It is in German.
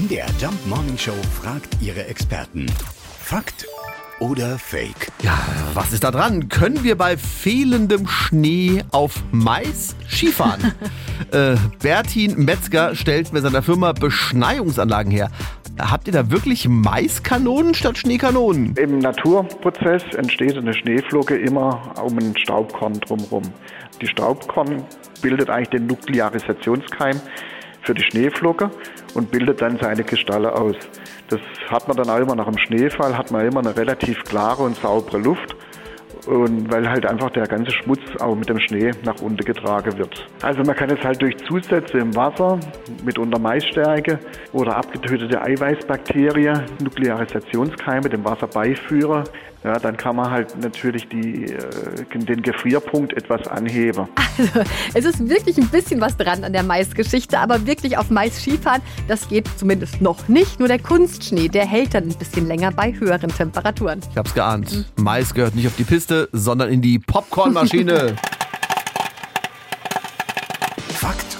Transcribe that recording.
MDR Jump Morning Show fragt ihre Experten. Fakt oder Fake? Ja, was ist da dran? Können wir bei fehlendem Schnee auf Mais Skifahren? äh, Bertin Metzger stellt mit seiner Firma Beschneiungsanlagen her. Habt ihr da wirklich Maiskanonen statt Schneekanonen? Im Naturprozess entsteht eine Schneeflocke immer um ein Staubkorn drumherum. Die Staubkorn bildet eigentlich den Nuklearisationskeim für die Schneeflocke und bildet dann seine Kristalle aus. Das hat man dann auch immer nach dem Schneefall, hat man immer eine relativ klare und saubere Luft. Und weil halt einfach der ganze Schmutz auch mit dem Schnee nach unten getragen wird. Also man kann es halt durch Zusätze im Wasser, mitunter Maisstärke oder abgetötete Eiweißbakterien, Nuklearisationskeime dem Wasser beiführen. Ja, dann kann man halt natürlich die, äh, den Gefrierpunkt etwas anheben. Also, es ist wirklich ein bisschen was dran an der Maisgeschichte, aber wirklich auf Mais Skifahren, das geht zumindest noch nicht. Nur der Kunstschnee, der hält dann ein bisschen länger bei höheren Temperaturen. Ich hab's geahnt. Mais gehört nicht auf die Piste, sondern in die Popcornmaschine.